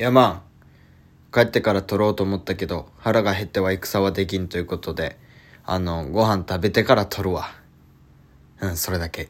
やまん、帰ってから取ろうと思ったけど、腹が減っては戦はできんということで、あの、ご飯食べてから取るわ。うん、それだけ。